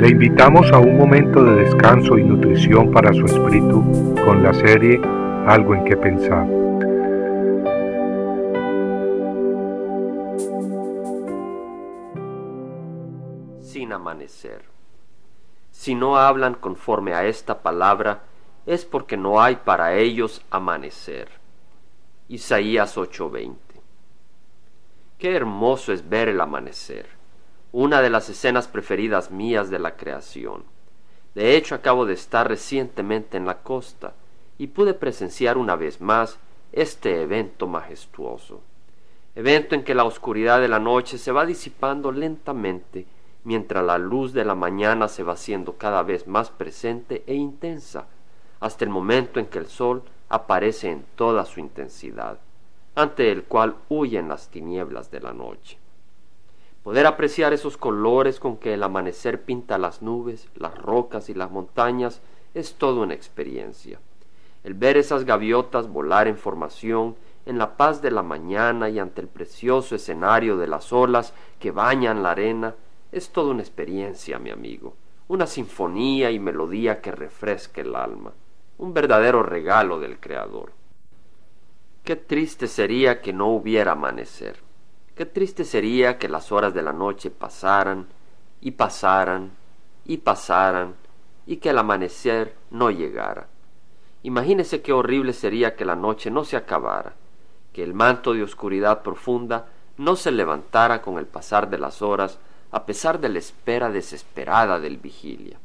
Le invitamos a un momento de descanso y nutrición para su espíritu con la serie Algo en que pensar. Sin amanecer. Si no hablan conforme a esta palabra, es porque no hay para ellos amanecer. Isaías 8:20. Qué hermoso es ver el amanecer una de las escenas preferidas mías de la creación. De hecho, acabo de estar recientemente en la costa y pude presenciar una vez más este evento majestuoso. Evento en que la oscuridad de la noche se va disipando lentamente mientras la luz de la mañana se va haciendo cada vez más presente e intensa, hasta el momento en que el sol aparece en toda su intensidad, ante el cual huyen las tinieblas de la noche. Poder apreciar esos colores con que el amanecer pinta las nubes, las rocas y las montañas es toda una experiencia. El ver esas gaviotas volar en formación en la paz de la mañana y ante el precioso escenario de las olas que bañan la arena es toda una experiencia, mi amigo, una sinfonía y melodía que refresca el alma, un verdadero regalo del Creador. Qué triste sería que no hubiera amanecer Qué triste sería que las horas de la noche pasaran y pasaran y pasaran y que el amanecer no llegara. Imagínese qué horrible sería que la noche no se acabara, que el manto de oscuridad profunda no se levantara con el pasar de las horas a pesar de la espera desesperada del vigilia.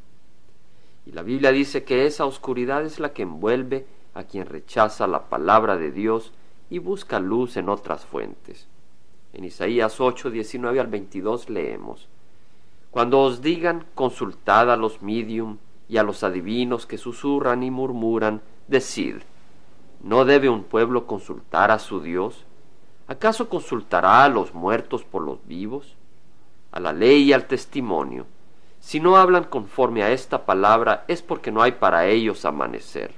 Y la Biblia dice que esa oscuridad es la que envuelve a quien rechaza la palabra de Dios y busca luz en otras fuentes. En Isaías 8, 19 al 22 leemos, Cuando os digan, consultad a los medium y a los adivinos que susurran y murmuran, decid, ¿no debe un pueblo consultar a su Dios? ¿Acaso consultará a los muertos por los vivos? A la ley y al testimonio. Si no hablan conforme a esta palabra es porque no hay para ellos amanecer.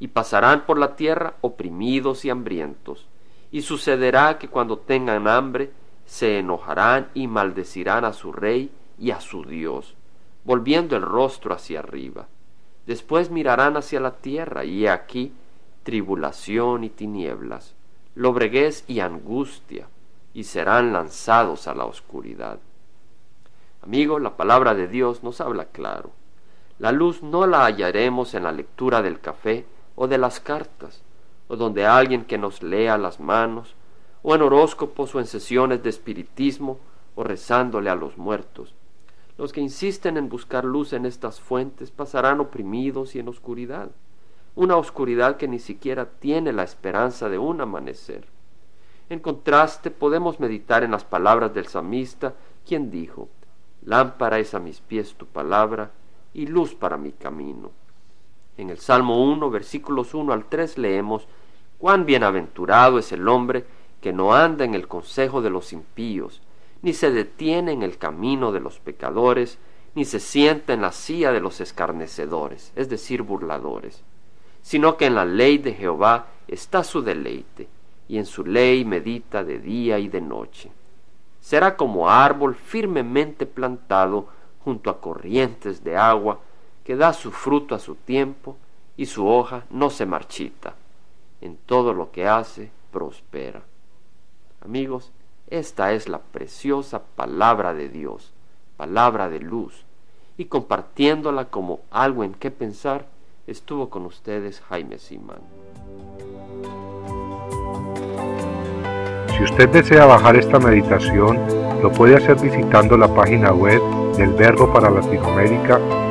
Y pasarán por la tierra oprimidos y hambrientos y sucederá que cuando tengan hambre se enojarán y maldecirán a su rey y a su Dios, volviendo el rostro hacia arriba. Después mirarán hacia la tierra y he aquí tribulación y tinieblas, lobreguez y angustia, y serán lanzados a la oscuridad. Amigo, la palabra de Dios nos habla claro. La luz no la hallaremos en la lectura del café o de las cartas, o donde alguien que nos lea las manos, o en horóscopos o en sesiones de espiritismo, o rezándole a los muertos. Los que insisten en buscar luz en estas fuentes pasarán oprimidos y en oscuridad, una oscuridad que ni siquiera tiene la esperanza de un amanecer. En contraste, podemos meditar en las palabras del samista, quien dijo, Lámpara es a mis pies tu palabra y luz para mi camino. En el Salmo 1, versículos 1 al 3 leemos, Cuán bienaventurado es el hombre que no anda en el consejo de los impíos, ni se detiene en el camino de los pecadores, ni se sienta en la silla de los escarnecedores, es decir, burladores, sino que en la ley de Jehová está su deleite, y en su ley medita de día y de noche. Será como árbol firmemente plantado junto a corrientes de agua, que da su fruto a su tiempo, y su hoja no se marchita en todo lo que hace, prospera. Amigos, esta es la preciosa palabra de Dios, palabra de luz, y compartiéndola como algo en qué pensar, estuvo con ustedes Jaime Simán. Si usted desea bajar esta meditación, lo puede hacer visitando la página web del Verbo para Latinoamérica